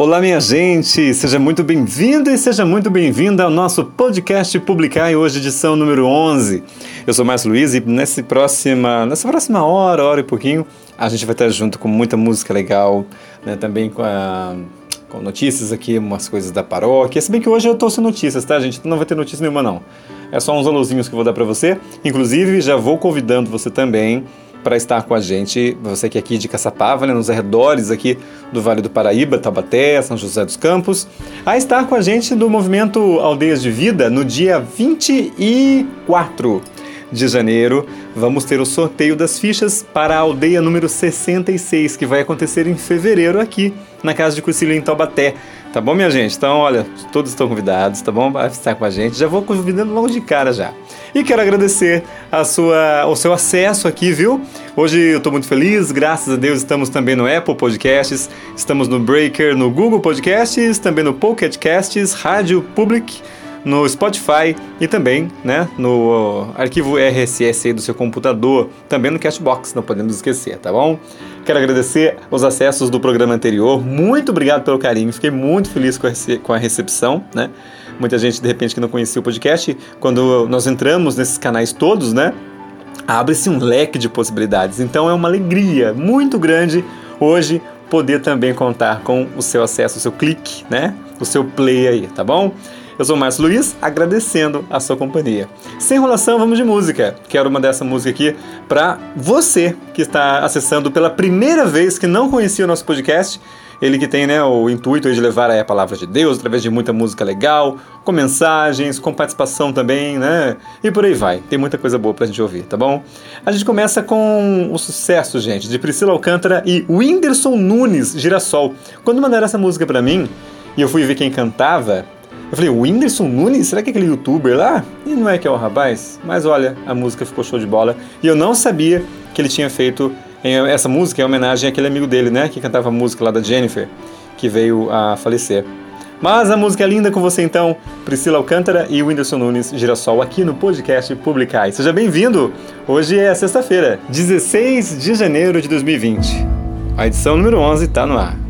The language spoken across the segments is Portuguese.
Olá, minha gente! Seja muito bem-vindo e seja muito bem-vinda ao nosso podcast Publicar e hoje edição número 11. Eu sou Márcio Luiz e nessa próxima, nessa próxima hora, hora e pouquinho, a gente vai estar junto com muita música legal, né, também com, a, com notícias aqui, umas coisas da paróquia. Se bem que hoje eu sem notícias, tá, gente? Não vai ter notícia nenhuma, não. É só uns alôzinhos que eu vou dar para você. Inclusive, já vou convidando você também para estar com a gente, você que é aqui de Caçapava, né, nos arredores aqui do Vale do Paraíba, Taubaté, São José dos Campos, a estar com a gente do movimento Aldeias de Vida no dia 24 de janeiro. Vamos ter o sorteio das fichas para a aldeia número 66, que vai acontecer em fevereiro aqui na Casa de Cursilho em Taubaté. Tá bom, minha gente? Então, olha, todos estão convidados, tá bom? Vai estar com a gente. Já vou convidando logo de cara já. E quero agradecer a sua, o seu acesso aqui, viu? Hoje eu estou muito feliz, graças a Deus estamos também no Apple Podcasts, estamos no Breaker, no Google Podcasts, também no Pocket Casts, Rádio Public, no Spotify e também né, no arquivo RSS do seu computador, também no Cashbox, não podemos esquecer, tá bom? Quero agradecer os acessos do programa anterior. Muito obrigado pelo carinho. Fiquei muito feliz com a, com a recepção, né? Muita gente, de repente, que não conhecia o podcast, quando nós entramos nesses canais todos, né? Abre-se um leque de possibilidades. Então é uma alegria muito grande hoje poder também contar com o seu acesso, o seu clique, né? O seu play aí, tá bom? Eu sou o Márcio Luiz, agradecendo a sua companhia. Sem enrolação, vamos de música. Quero mandar essa música aqui para você que está acessando pela primeira vez, que não conhecia o nosso podcast. Ele que tem né, o intuito de levar a palavra de Deus através de muita música legal, com mensagens, com participação também, né? E por aí vai. Tem muita coisa boa pra gente ouvir, tá bom? A gente começa com o sucesso, gente, de Priscila Alcântara e Whindersson Nunes, Girassol. Quando mandaram essa música para mim, e eu fui ver quem cantava, eu falei, o Whindersson Nunes? Será que é aquele youtuber lá? E não é que é o rapaz? Mas olha, a música ficou show de bola. E eu não sabia que ele tinha feito essa música em homenagem àquele amigo dele, né? Que cantava a música lá da Jennifer, que veio a falecer. Mas a música é linda com você então, Priscila Alcântara e Whindersson Nunes Girassol aqui no podcast Publicai. Seja bem-vindo! Hoje é sexta-feira, 16 de janeiro de 2020. A edição número 11 está no ar.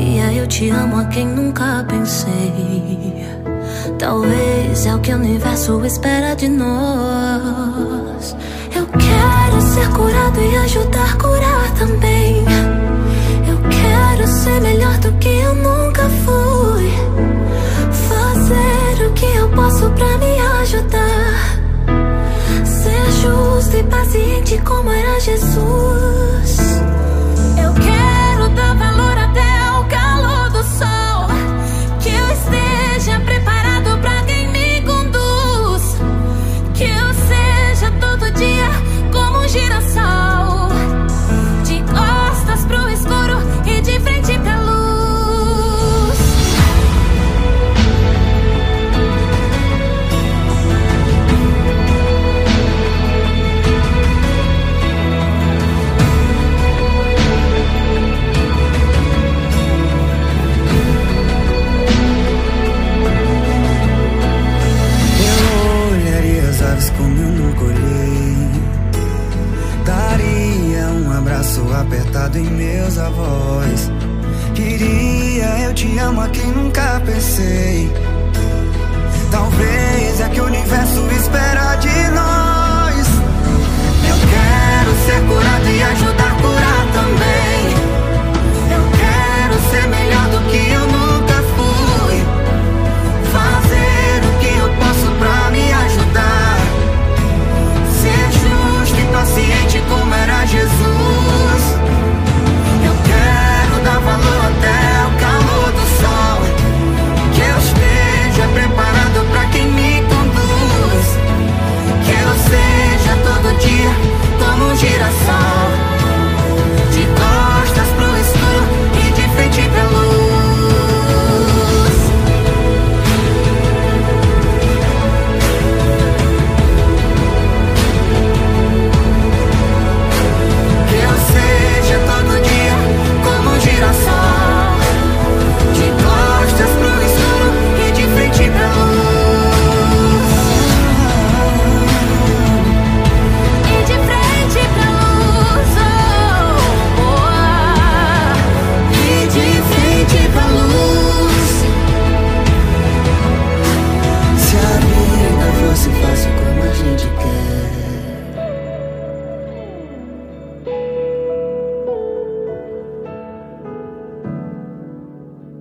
eu te amo a quem nunca pensei. Talvez é o que o universo espera de nós. Eu quero ser curado e ajudar a curar também. Eu quero ser melhor do que eu nunca fui. Fazer o que eu posso pra me ajudar. Ser justo e paciente como era Jesus. Eu quero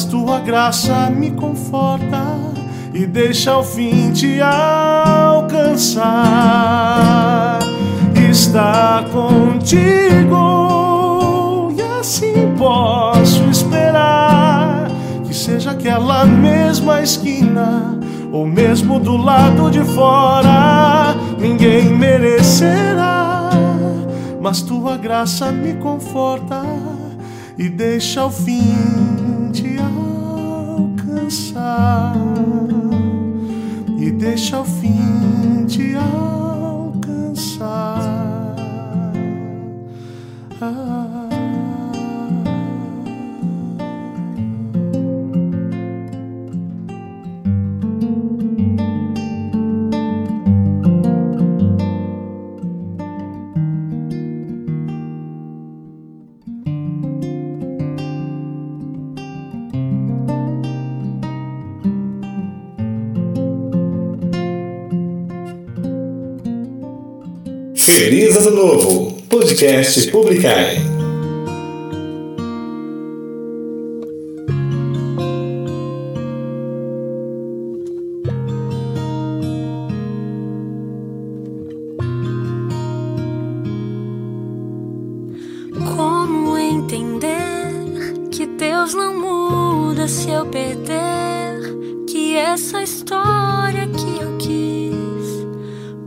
Mas tua graça me conforta e deixa ao fim te alcançar. Estar contigo e assim posso esperar que seja aquela mesma esquina ou mesmo do lado de fora, ninguém merecerá, mas tua graça me conforta e deixa ao fim alcançar e deixa ao fim te alcançar. Ah. Feliz Ano Novo. Podcast Publicai. Como entender que Deus não muda se eu perder? Que essa história que eu quis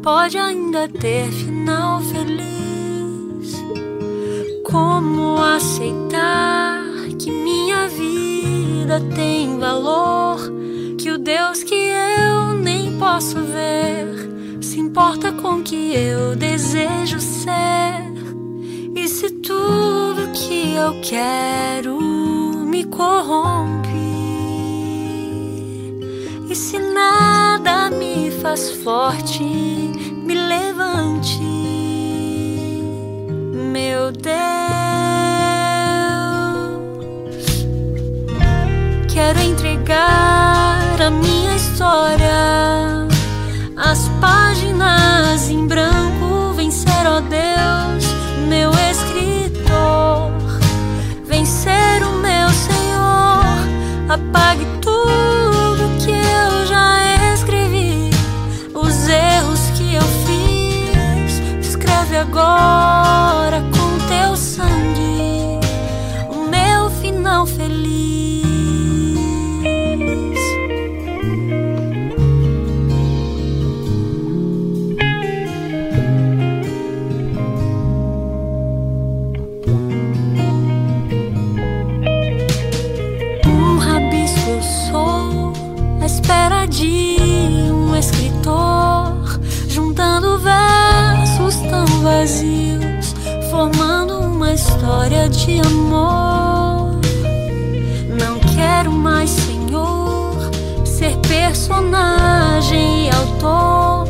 pode ainda ter final feliz? Como aceitar que minha vida tem valor? Que o Deus que eu nem posso ver se importa com o que eu desejo ser? E se tudo que eu quero me corrompe? E se nada me faz forte, levante, meu Deus. Quero entregar a minha história, as páginas em branco, vencer, ó Deus, meu escritor, vencer o meu Senhor, apague tudo de amor. Não quero mais, Senhor, ser personagem e autor.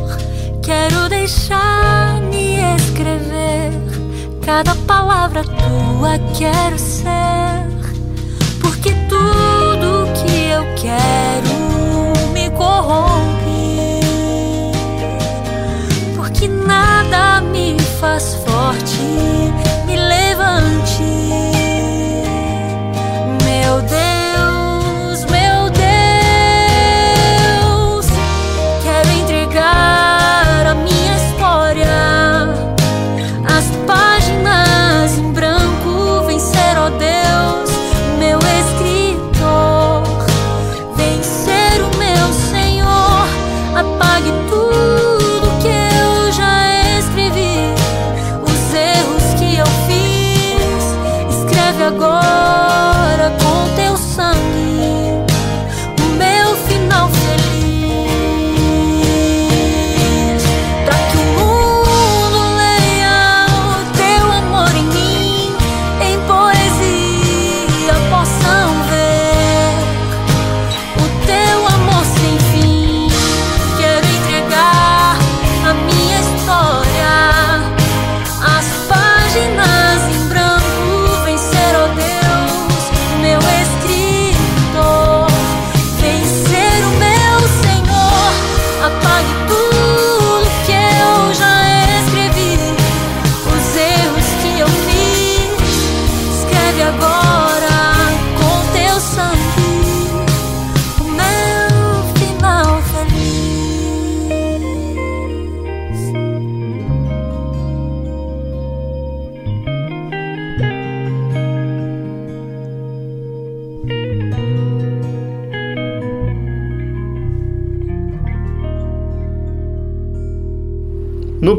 Quero deixar-me escrever cada palavra tua. Quero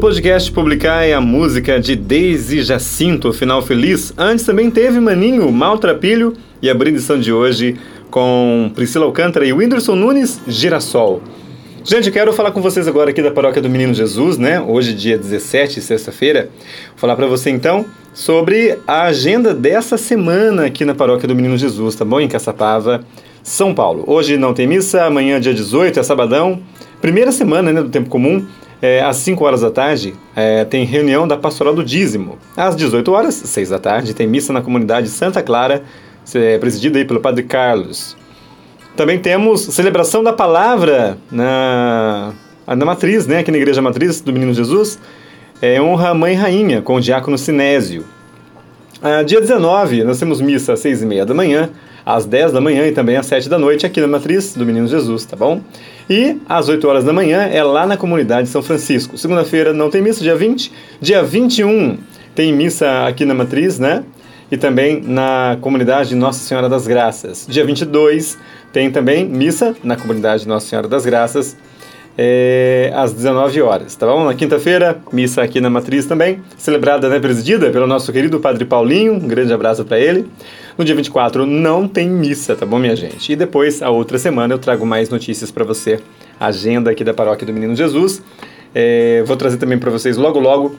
podcast Publicar a música de Daisy Jacinto, Final Feliz. Antes também teve Maninho, Maltrapilho e a brindição de hoje com Priscila Alcântara e Whindersson Nunes, Girassol. Gente, quero falar com vocês agora aqui da Paróquia do Menino Jesus, né? Hoje, dia 17, sexta-feira. Vou falar para você então sobre a agenda dessa semana aqui na Paróquia do Menino Jesus, tá bom? Em Caçapava, São Paulo. Hoje não tem missa, amanhã, dia 18, é sabadão. Primeira semana né, do tempo comum, é, às 5 horas da tarde, é, tem reunião da Pastoral do Dízimo. Às 18 horas, 6 da tarde, tem missa na comunidade Santa Clara, é, presidida aí pelo Padre Carlos. Também temos celebração da palavra na, na matriz, né, aqui na Igreja Matriz do Menino Jesus. É, honra a Mãe Rainha, com o diácono Sinésio. Ah, dia 19, nós temos missa às 6 e meia da manhã, às 10 da manhã e também às 7 da noite aqui na Matriz do Menino Jesus, tá bom? E às 8 horas da manhã é lá na comunidade São Francisco. Segunda-feira não tem missa, dia 20. Dia 21 tem missa aqui na Matriz, né? E também na comunidade Nossa Senhora das Graças. Dia 22 tem também missa na comunidade Nossa Senhora das Graças é, às 19 horas, tá bom? Na quinta-feira, missa aqui na Matriz também, celebrada, né, presidida pelo nosso querido Padre Paulinho, um grande abraço para ele. No dia 24 não tem missa, tá bom, minha gente? E depois, a outra semana, eu trago mais notícias para você, agenda aqui da Paróquia do Menino Jesus. É, vou trazer também para vocês logo, logo,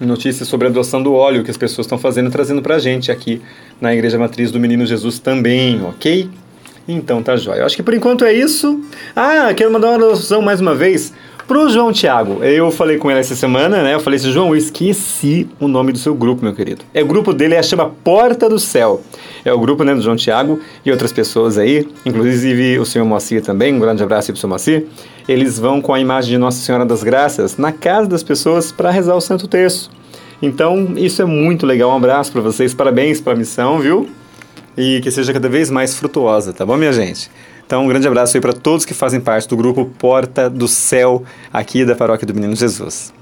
notícias sobre a doação do óleo que as pessoas estão fazendo, trazendo pra gente aqui na Igreja Matriz do Menino Jesus também, ok? Então tá jóia. Eu acho que por enquanto é isso. Ah, quero mandar uma alusão mais uma vez pro João Thiago. Eu falei com ele essa semana, né? Eu falei assim, João, eu esqueci o nome do seu grupo, meu querido. É o grupo dele, é chama Porta do Céu. É o grupo né, do João Thiago e outras pessoas aí, inclusive o senhor Moacir também, um grande abraço aí pro senhor Moacir. Eles vão com a imagem de Nossa Senhora das Graças na casa das pessoas para rezar o Santo Terço. Então, isso é muito legal. Um abraço para vocês, parabéns para a missão, viu? e que seja cada vez mais frutuosa, tá bom, minha gente? Então, um grande abraço aí para todos que fazem parte do grupo Porta do Céu aqui da Paróquia do Menino Jesus.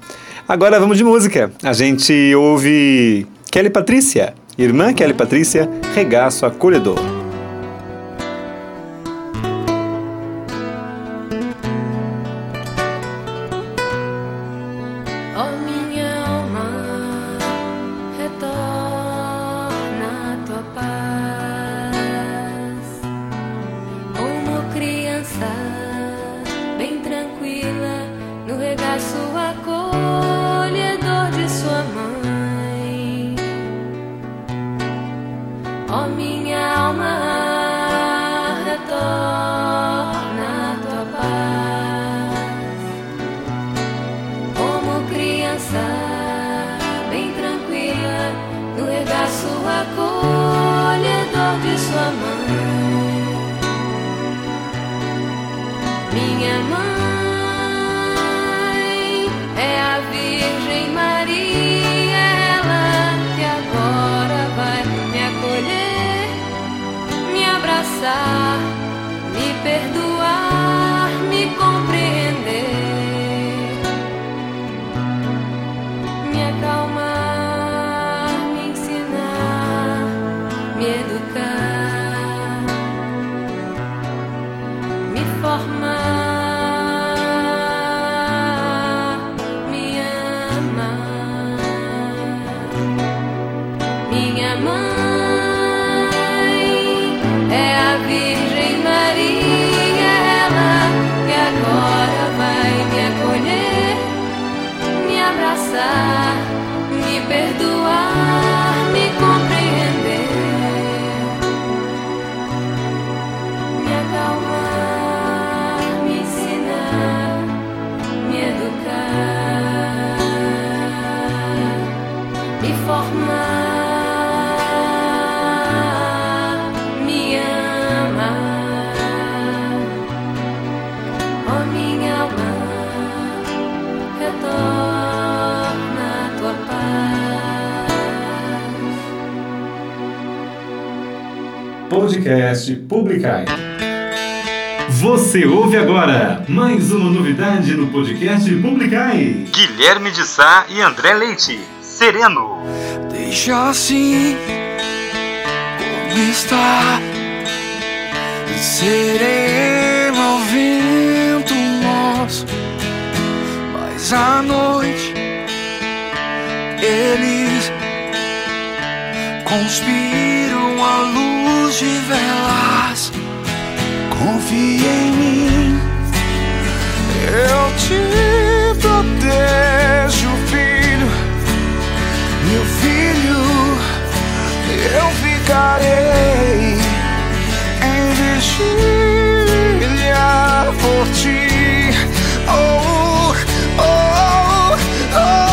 Agora vamos de música. A gente ouve Kelly Patrícia, irmã Kelly Patrícia, Regaço Acolhedor. Podcast Publicai. Você ouve agora mais uma novidade no podcast Publicai. Guilherme de Sá e André Leite, Sereno. Deixa assim como está, sereno é ao vento nosso, mas à noite eles conspiram a luz de velas. Confie em mim, eu te protejo, filho, meu filho, eu ficarei em vigília por ti. Oh, oh, oh. oh.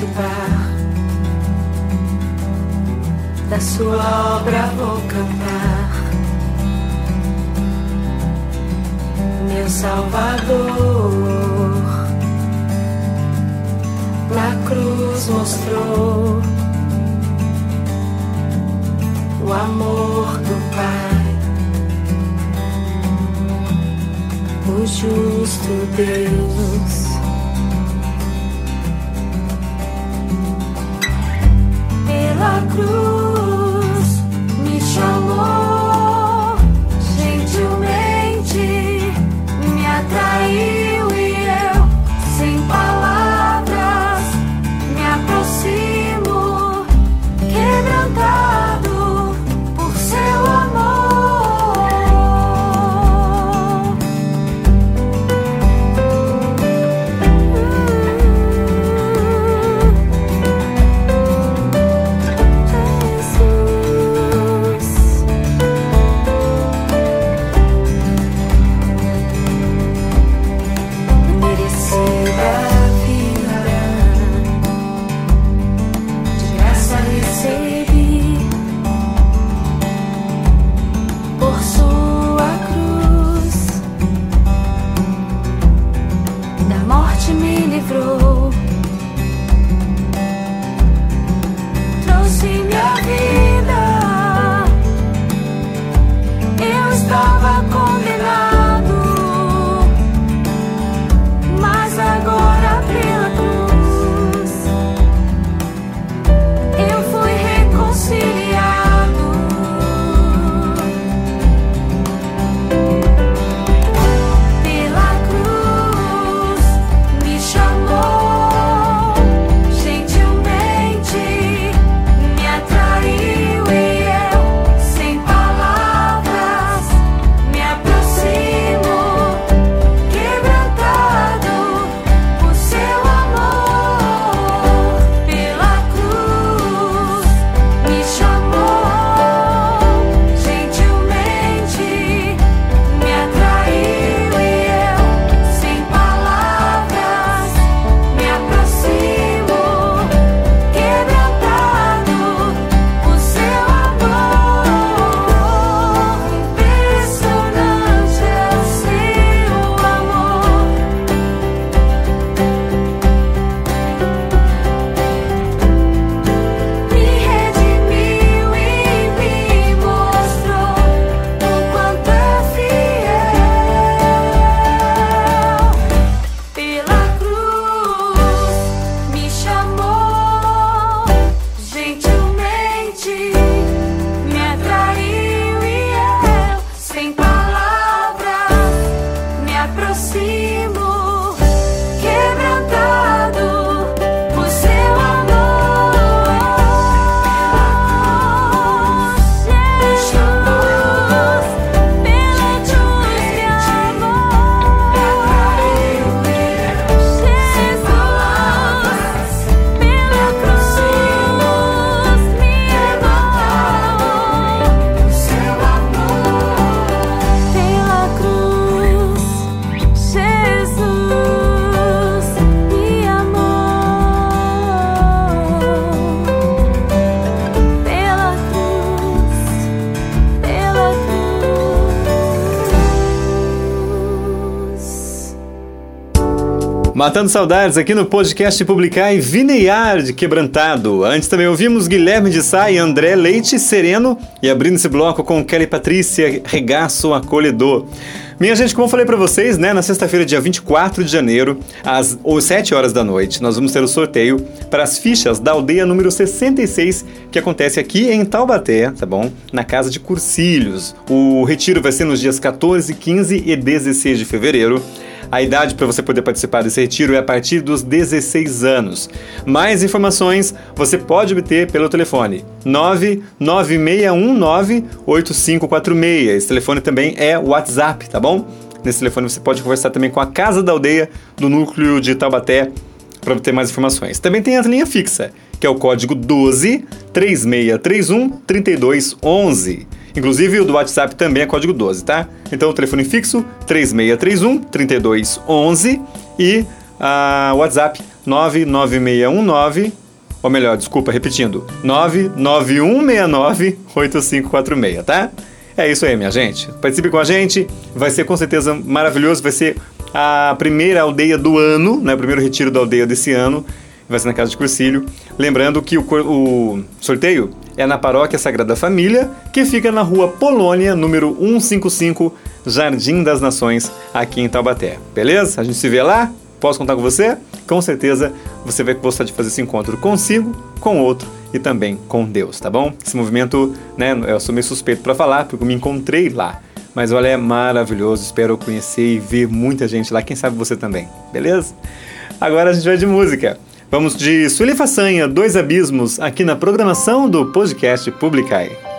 Participar, da sua obra vou cantar. Meu Salvador, na cruz mostrou o amor do Pai. o justo Deus. Pela cruz me Matando saudades aqui no podcast Publicar e Vineyard de Quebrantado. Antes também ouvimos Guilherme de Sá e André Leite Sereno e abrindo esse bloco com Kelly Patrícia Regaço Acolhedor. Minha gente, como eu falei pra vocês, né, na sexta-feira, dia 24 de janeiro, às ou 7 horas da noite, nós vamos ter o sorteio para as fichas da aldeia número 66, que acontece aqui em Taubaté, tá bom? Na casa de Cursilhos. O retiro vai ser nos dias 14, 15 e 16 de fevereiro. A idade para você poder participar desse retiro é a partir dos 16 anos. Mais informações você pode obter pelo telefone 996198546. Esse telefone também é WhatsApp, tá bom? Nesse telefone você pode conversar também com a Casa da Aldeia do núcleo de Taubaté para obter mais informações. Também tem a linha fixa, que é o código 12 3631 3211. Inclusive o do WhatsApp também é código 12, tá? Então o telefone fixo 3631 3211 e o WhatsApp 99619 ou melhor, desculpa, repetindo, 99169 8546, tá? É isso aí, minha gente. Participe com a gente, vai ser com certeza maravilhoso, vai ser a primeira aldeia do ano, né? O primeiro retiro da aldeia desse ano, vai ser na Casa de Cursilho. Lembrando que o, o sorteio é na Paróquia Sagrada Família, que fica na rua Polônia, número 155, Jardim das Nações, aqui em Taubaté. Beleza? A gente se vê lá? Posso contar com você? Com certeza você vai gostar de fazer esse encontro consigo, com outro e também com Deus, tá bom? Esse movimento, né, eu sou meio suspeito para falar, porque eu me encontrei lá. Mas olha, é maravilhoso, espero conhecer e ver muita gente lá, quem sabe você também, beleza? Agora a gente vai de música. Vamos de Sueli Façanha, Dois Abismos, aqui na programação do podcast Publicai.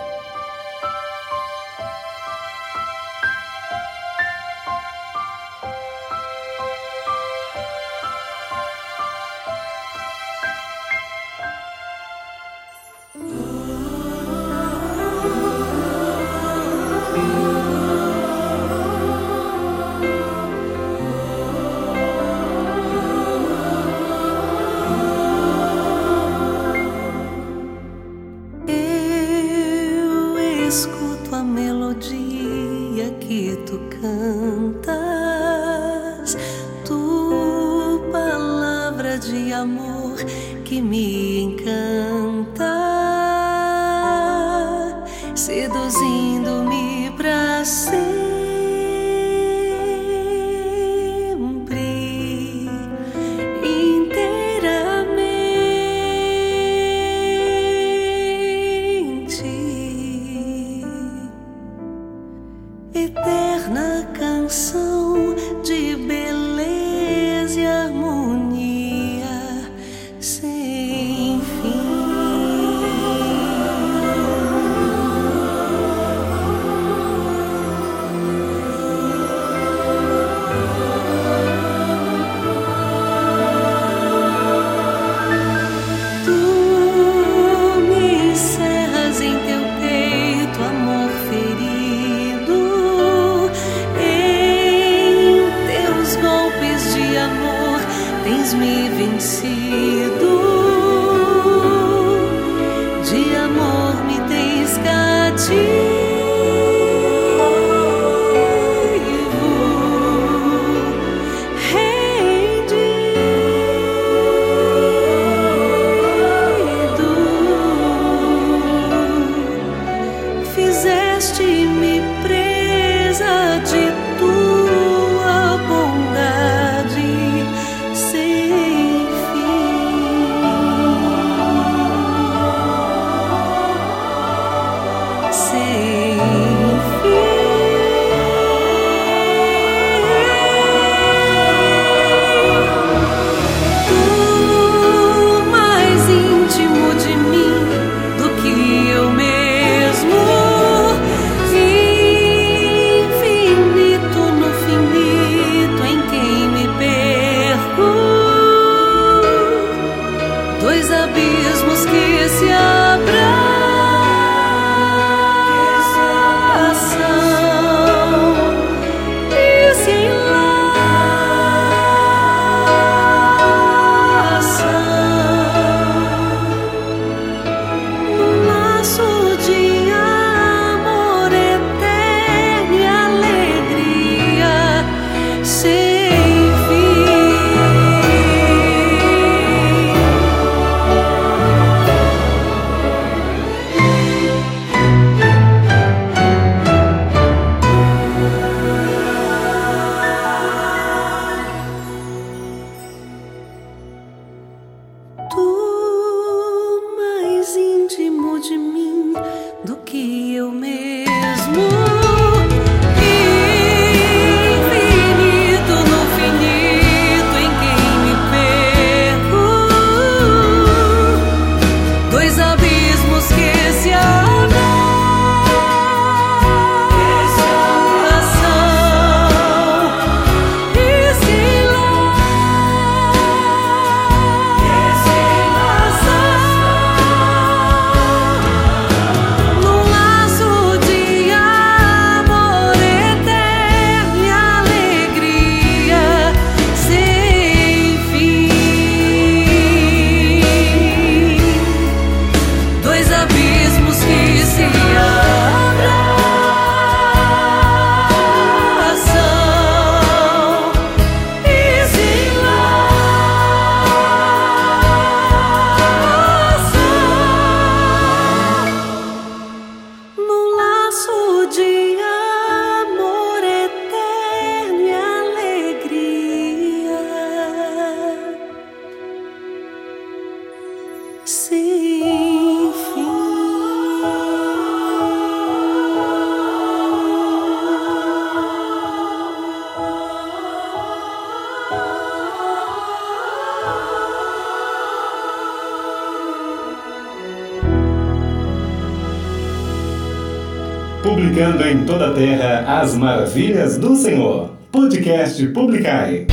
As Maravilhas do Senhor. Podcast Publicai.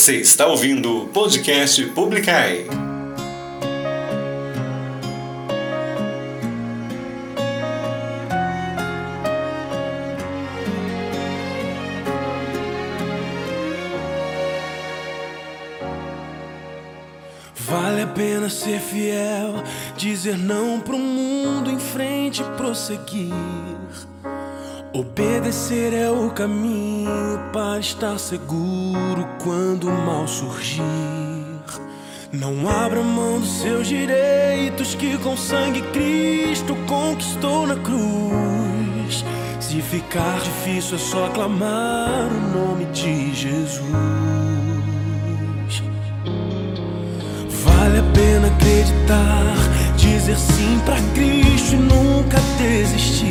Você está ouvindo o podcast Publicai. Vale a pena ser fiel, dizer não pro mundo em frente prosseguir. Obedecer é o caminho para estar seguro quando o mal surgir. Não abra mão dos seus direitos que com sangue Cristo conquistou na cruz. Se ficar difícil é só clamar o nome de Jesus. Vale a pena acreditar, dizer sim para Cristo e nunca desistir.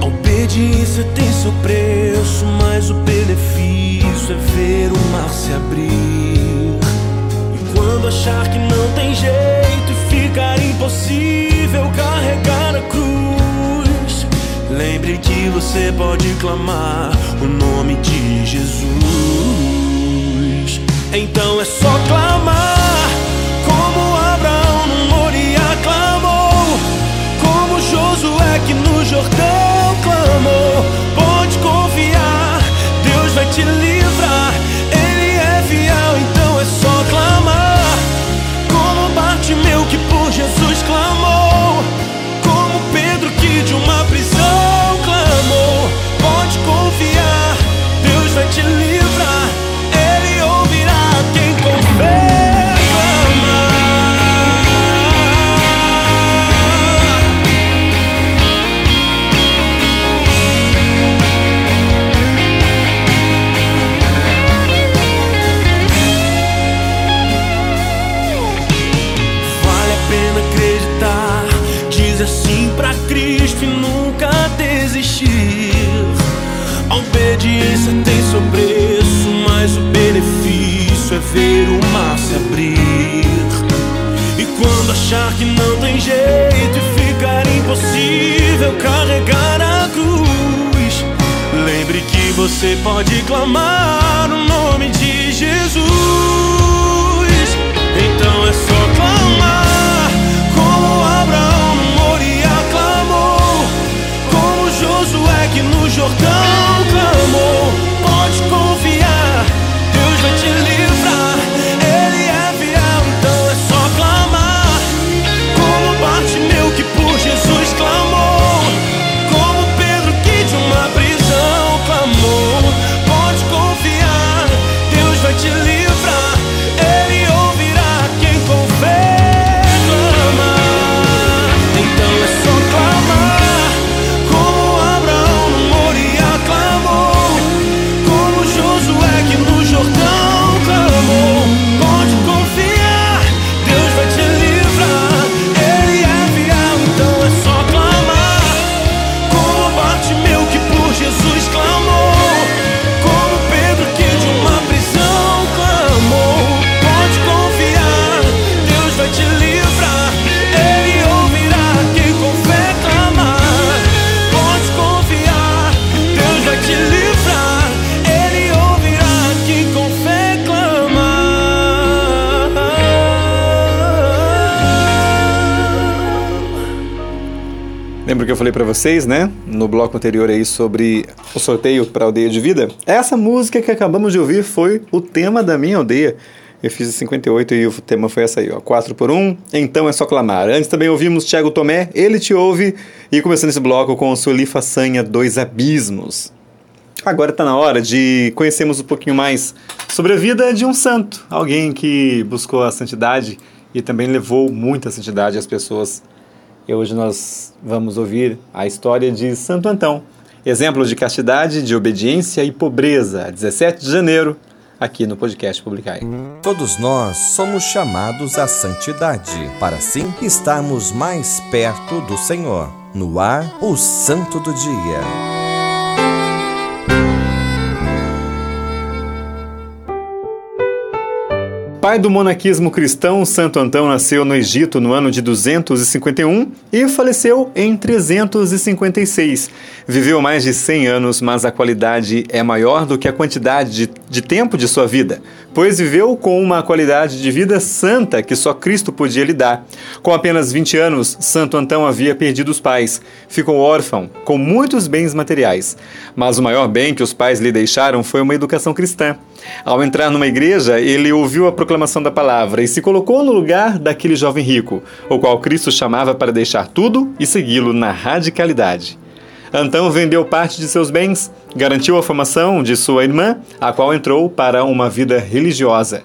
A obediência tem seu preço, mas o benefício é ver o mar se abrir. E quando achar que não tem jeito e ficar impossível carregar a cruz, lembre que você pode clamar o nome de Jesus. Então é só clamar, Josué que no Jordão clamou. Pode confiar, Deus vai te livrar, Lembra que eu falei pra vocês, né? No bloco anterior aí sobre o sorteio pra aldeia de vida? Essa música que acabamos de ouvir foi o tema da minha aldeia. Eu fiz em 58 e o tema foi essa aí, ó. 4 por 1, então é só clamar. Antes também ouvimos Thiago Tomé, Ele Te Ouve. E começando esse bloco com Sueli Façanha, Dois Abismos. Agora está na hora de conhecermos um pouquinho mais sobre a vida de um santo. Alguém que buscou a santidade e também levou muita santidade às pessoas. E hoje nós vamos ouvir a história de Santo Antão. Exemplo de castidade, de obediência e pobreza. 17 de janeiro, aqui no podcast Publicai. Todos nós somos chamados à santidade, para assim estarmos mais perto do Senhor. No ar, o Santo do Dia. Pai do monaquismo cristão, Santo Antão nasceu no Egito no ano de 251 e faleceu em 356. Viveu mais de 100 anos, mas a qualidade é maior do que a quantidade de, de tempo de sua vida, pois viveu com uma qualidade de vida santa que só Cristo podia lhe dar. Com apenas 20 anos, Santo Antão havia perdido os pais. Ficou órfão, com muitos bens materiais. Mas o maior bem que os pais lhe deixaram foi uma educação cristã. Ao entrar numa igreja, ele ouviu a proclamação da palavra e se colocou no lugar daquele jovem rico, o qual Cristo chamava para deixar tudo e segui-lo na radicalidade. Antão vendeu parte de seus bens, garantiu a formação de sua irmã, a qual entrou para uma vida religiosa.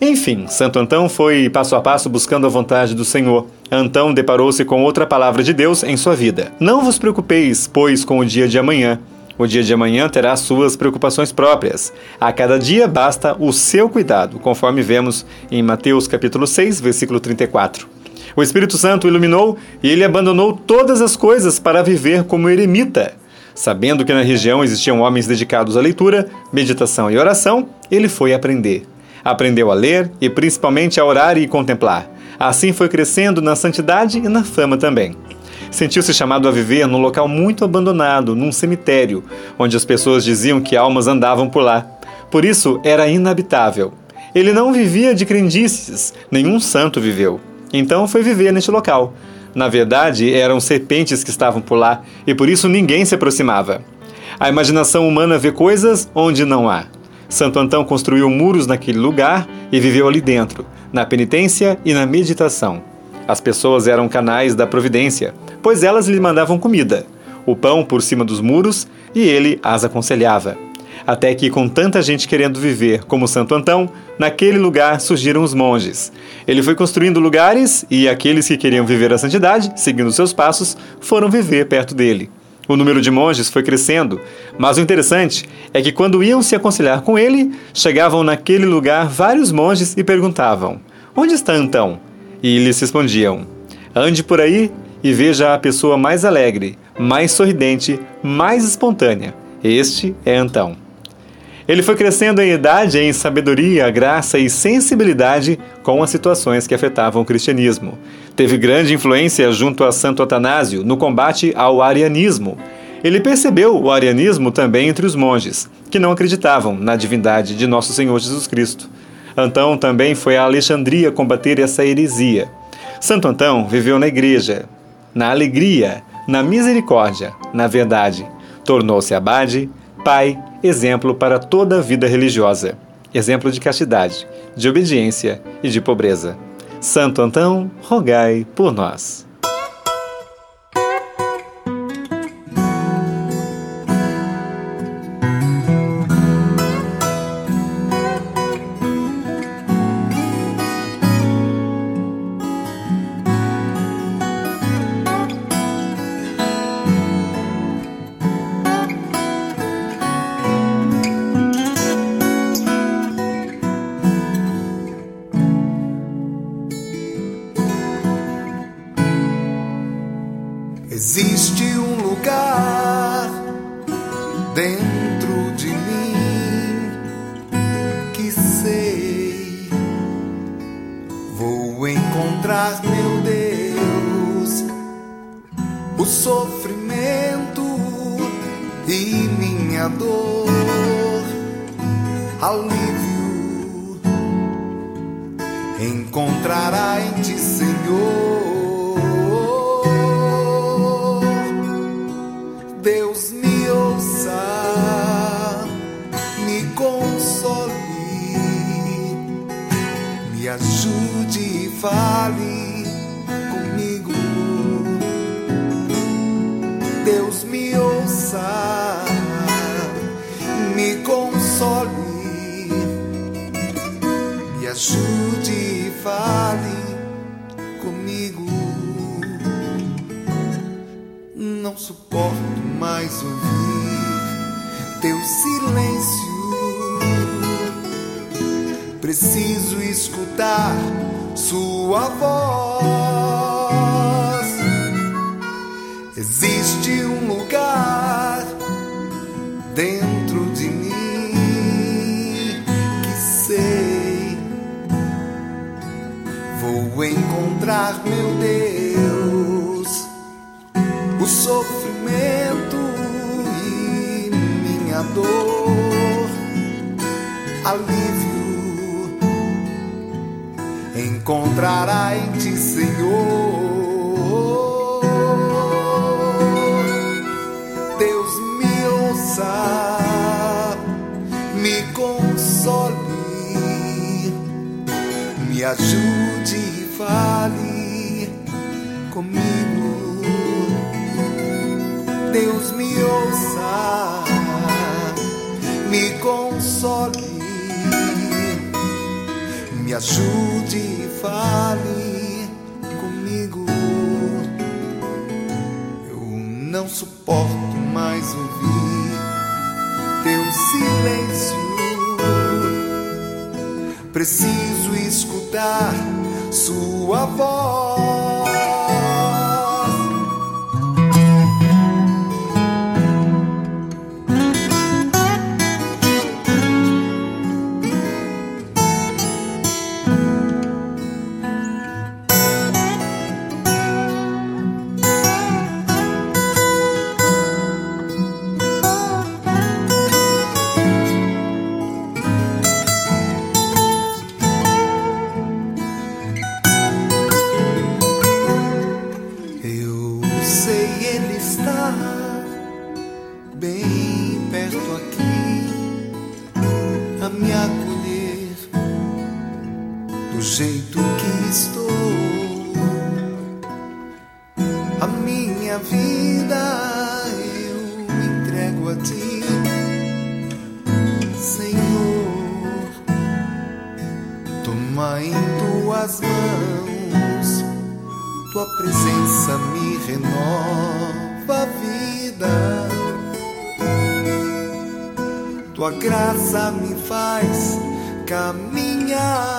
Enfim, Santo Antão foi passo a passo buscando a vontade do Senhor. Antão deparou-se com outra palavra de Deus em sua vida. Não vos preocupeis, pois, com o dia de amanhã. O dia de amanhã terá suas preocupações próprias. A cada dia basta o seu cuidado, conforme vemos em Mateus capítulo 6, versículo 34. O Espírito Santo iluminou e ele abandonou todas as coisas para viver como eremita. Sabendo que na região existiam homens dedicados à leitura, meditação e oração, ele foi aprender. Aprendeu a ler e principalmente a orar e contemplar. Assim foi crescendo na santidade e na fama também. Sentiu-se chamado a viver num local muito abandonado, num cemitério, onde as pessoas diziam que almas andavam por lá. Por isso era inabitável. Ele não vivia de crendices, nenhum santo viveu. Então foi viver neste local. Na verdade, eram serpentes que estavam por lá e por isso ninguém se aproximava. A imaginação humana vê coisas onde não há. Santo Antão construiu muros naquele lugar e viveu ali dentro, na penitência e na meditação. As pessoas eram canais da providência, pois elas lhe mandavam comida, o pão por cima dos muros, e ele as aconselhava. Até que, com tanta gente querendo viver como Santo Antão, naquele lugar surgiram os monges. Ele foi construindo lugares e aqueles que queriam viver a santidade, seguindo seus passos, foram viver perto dele. O número de monges foi crescendo, mas o interessante é que quando iam se aconselhar com ele, chegavam naquele lugar vários monges e perguntavam: Onde está Antão? E lhes respondiam: Ande por aí e veja a pessoa mais alegre, mais sorridente, mais espontânea. Este é Antão. Ele foi crescendo em idade, em sabedoria, graça e sensibilidade com as situações que afetavam o cristianismo. Teve grande influência junto a Santo Atanásio no combate ao arianismo. Ele percebeu o arianismo também entre os monges, que não acreditavam na divindade de nosso Senhor Jesus Cristo. Antão também foi a Alexandria combater essa heresia. Santo Antão viveu na igreja, na alegria, na misericórdia, na verdade. Tornou-se abade, pai, exemplo para toda a vida religiosa, exemplo de castidade, de obediência e de pobreza. Santo Antão, rogai por nós. Vou encontrar meu Deus o sofrimento e minha dor, alívio encontrará em ti, Senhor. Me ajude e fale comigo. Deus me ouça, me console, Me ajude e fale comigo. Eu não suporto mais ouvir teu silêncio. Preciso escutar sua voz. Toma em tuas mãos tua presença me renova a vida. Tua graça me faz caminhar.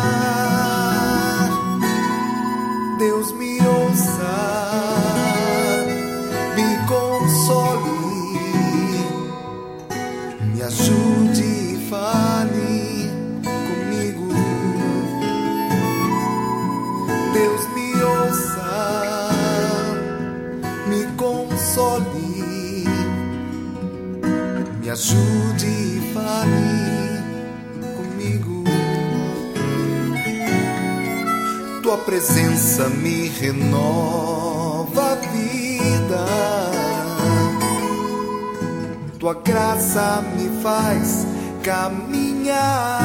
Deus me ouça, ajude e fale comigo. Tua presença me renova a vida, tua graça me faz caminhar.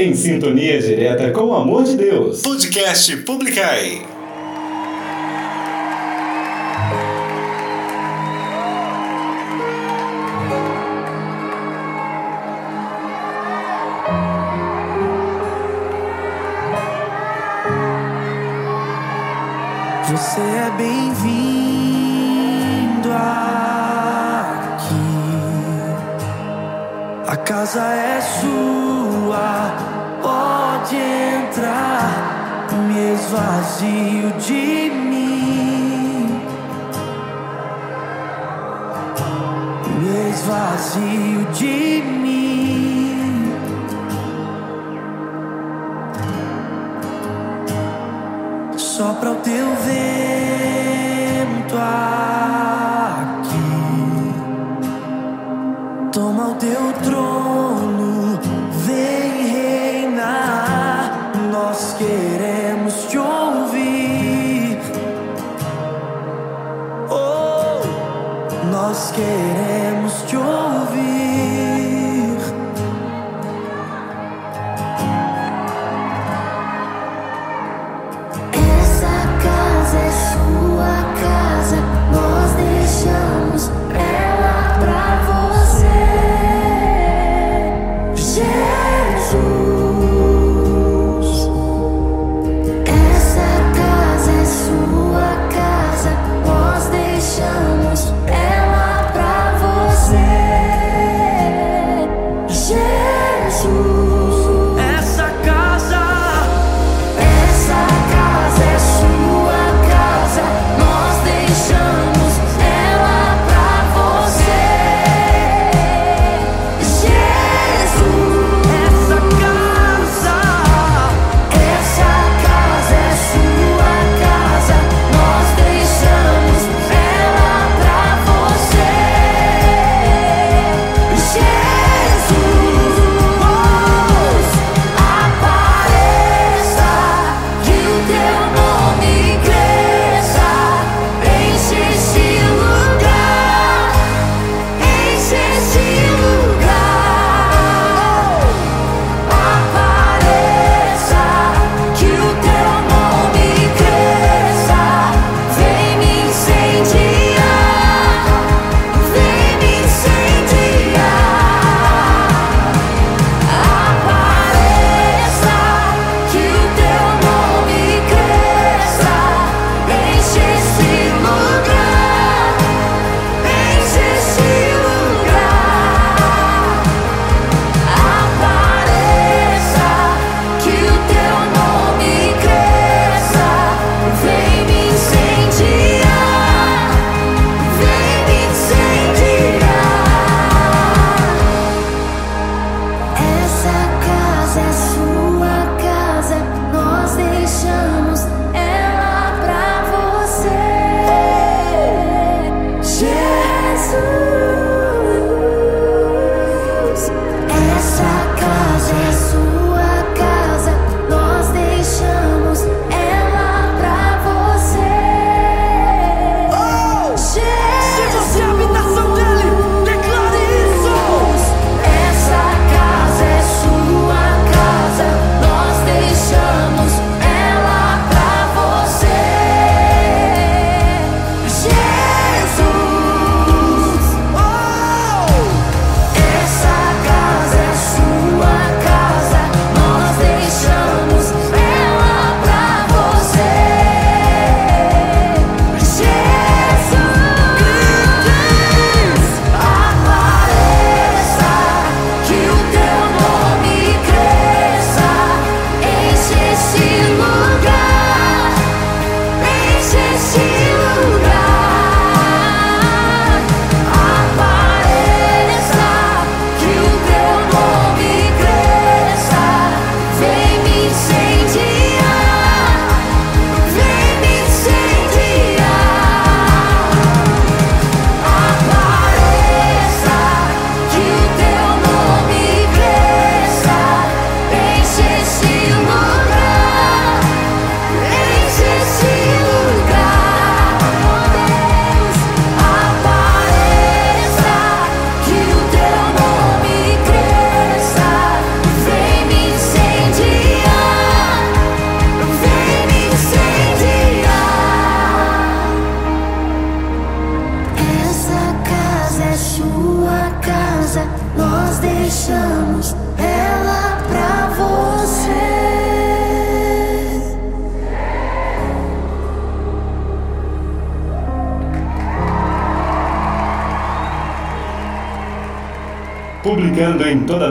Em sintonia direta com o amor de Deus. Podcast Publicai. Você é bem-vindo aqui. A casa é sua, esvazio de mim. Me esvazio de mim. Sopra o teu vento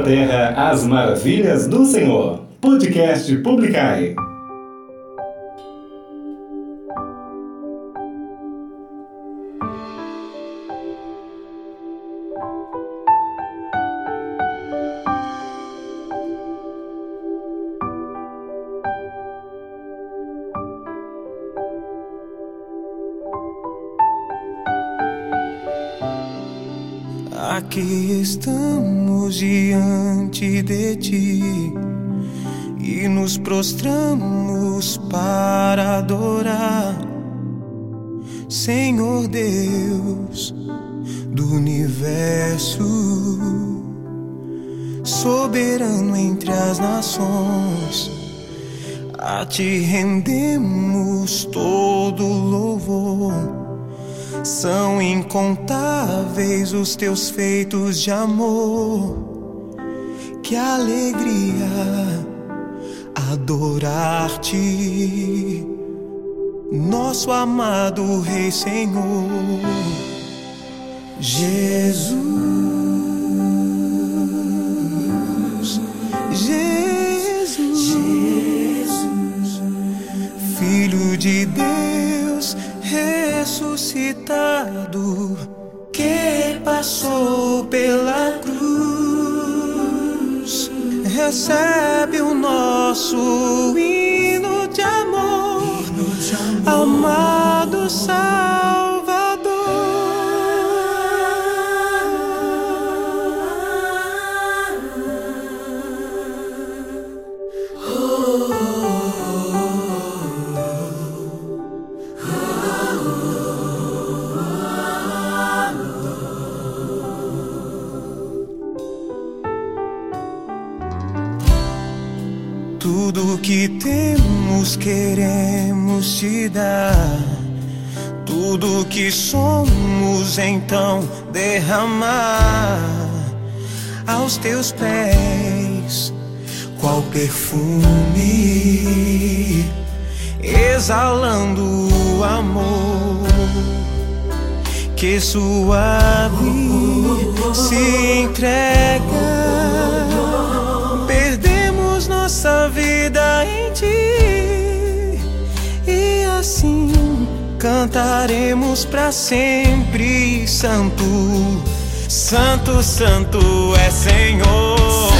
terra as maravilhas do Senhor. Ti rendemos todo louvor. São incontáveis os teus feitos de amor. Que alegria adorar-te, nosso amado Rei Senhor, Jesus. De Deus ressuscitado, que passou pela cruz, recebe o nosso hino de amor, amado Salvador. Te dar. Tudo que somos então derramar aos teus pés, qual perfume, exalando o amor que suave se entrega. Perdemos nossa vida em ti assim cantaremos para sempre. Santo, Santo, Santo é Senhor.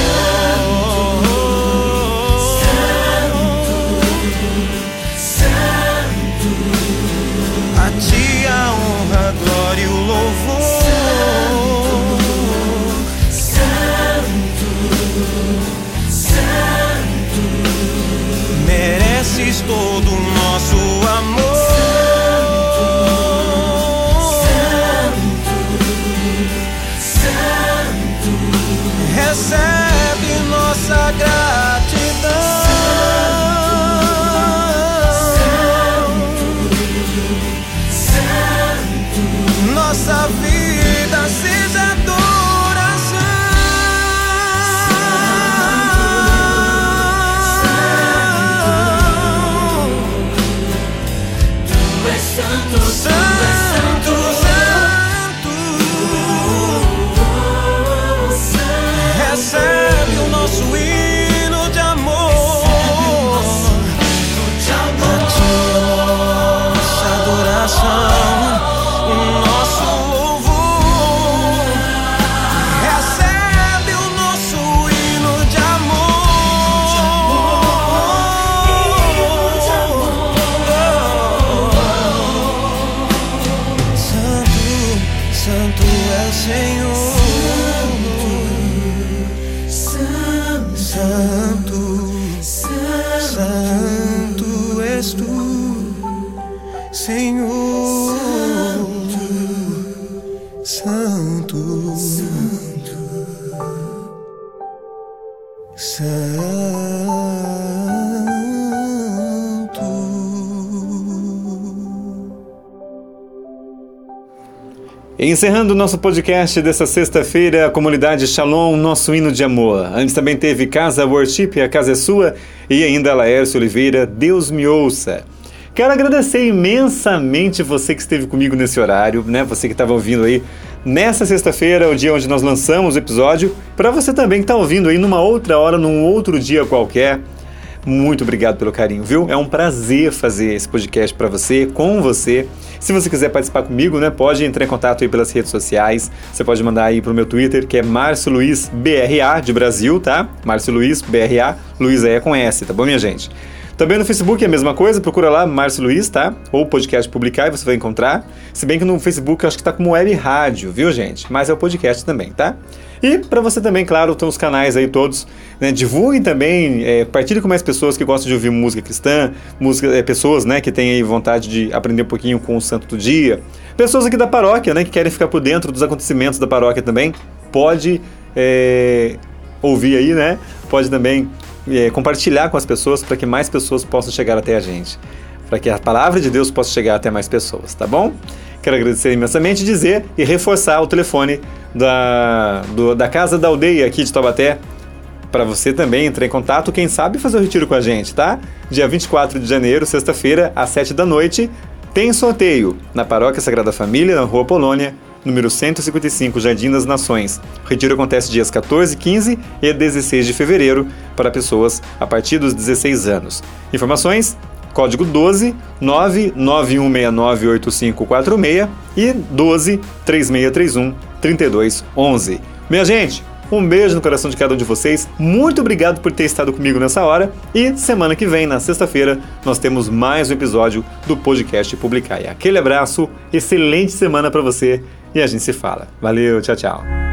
Encerrando o nosso podcast dessa sexta-feira, a comunidade Shalom, nosso hino de amor. Antes também teve Casa Worship, a casa é sua, e ainda Laércio Oliveira, Deus me ouça. Quero agradecer imensamente você que esteve comigo nesse horário, né? Você que estava ouvindo aí nessa sexta-feira, o dia onde nós lançamos o episódio, para você também que está ouvindo aí numa outra hora, num outro dia qualquer. Muito obrigado pelo carinho, viu? É um prazer fazer esse podcast para você, com você. Se você quiser participar comigo, né, pode entrar em contato aí pelas redes sociais. Você pode mandar aí pro meu Twitter, que é Márcio Luiz BRA de Brasil, tá? Márcio Luiz BRA, Luiz é com S, tá bom, minha gente? Também no Facebook é a mesma coisa, procura lá Márcio Luiz, tá? Ou podcast publicar e você vai encontrar. Se bem que no Facebook eu acho que tá como web rádio, viu, gente? Mas é o podcast também, tá? E para você também, claro, tem os canais aí todos. Né? Divulguem também, é, partilhe com mais pessoas que gostam de ouvir música cristã, música, é, pessoas né, que têm aí vontade de aprender um pouquinho com o Santo do Dia. Pessoas aqui da paróquia, né, que querem ficar por dentro dos acontecimentos da paróquia também. Pode é, ouvir aí, né? Pode também é, compartilhar com as pessoas para que mais pessoas possam chegar até a gente. Para que a palavra de Deus possa chegar até mais pessoas, tá bom? Quero agradecer imensamente, dizer e reforçar o telefone da, do, da Casa da Aldeia aqui de Taubaté para você também entrar em contato, quem sabe fazer o retiro com a gente, tá? Dia 24 de janeiro, sexta-feira, às 7 da noite, tem sorteio na Paróquia Sagrada Família, na Rua Polônia, número 155, Jardim das Nações. O retiro acontece dias 14, 15 e 16 de fevereiro para pessoas a partir dos 16 anos. Informações código 12 991698546 e 12 3631 3211. Minha gente, um beijo no coração de cada um de vocês. Muito obrigado por ter estado comigo nessa hora. E semana que vem, na sexta-feira, nós temos mais um episódio do podcast Publicar. Aquele abraço, excelente semana para você e a gente se fala. Valeu, tchau, tchau.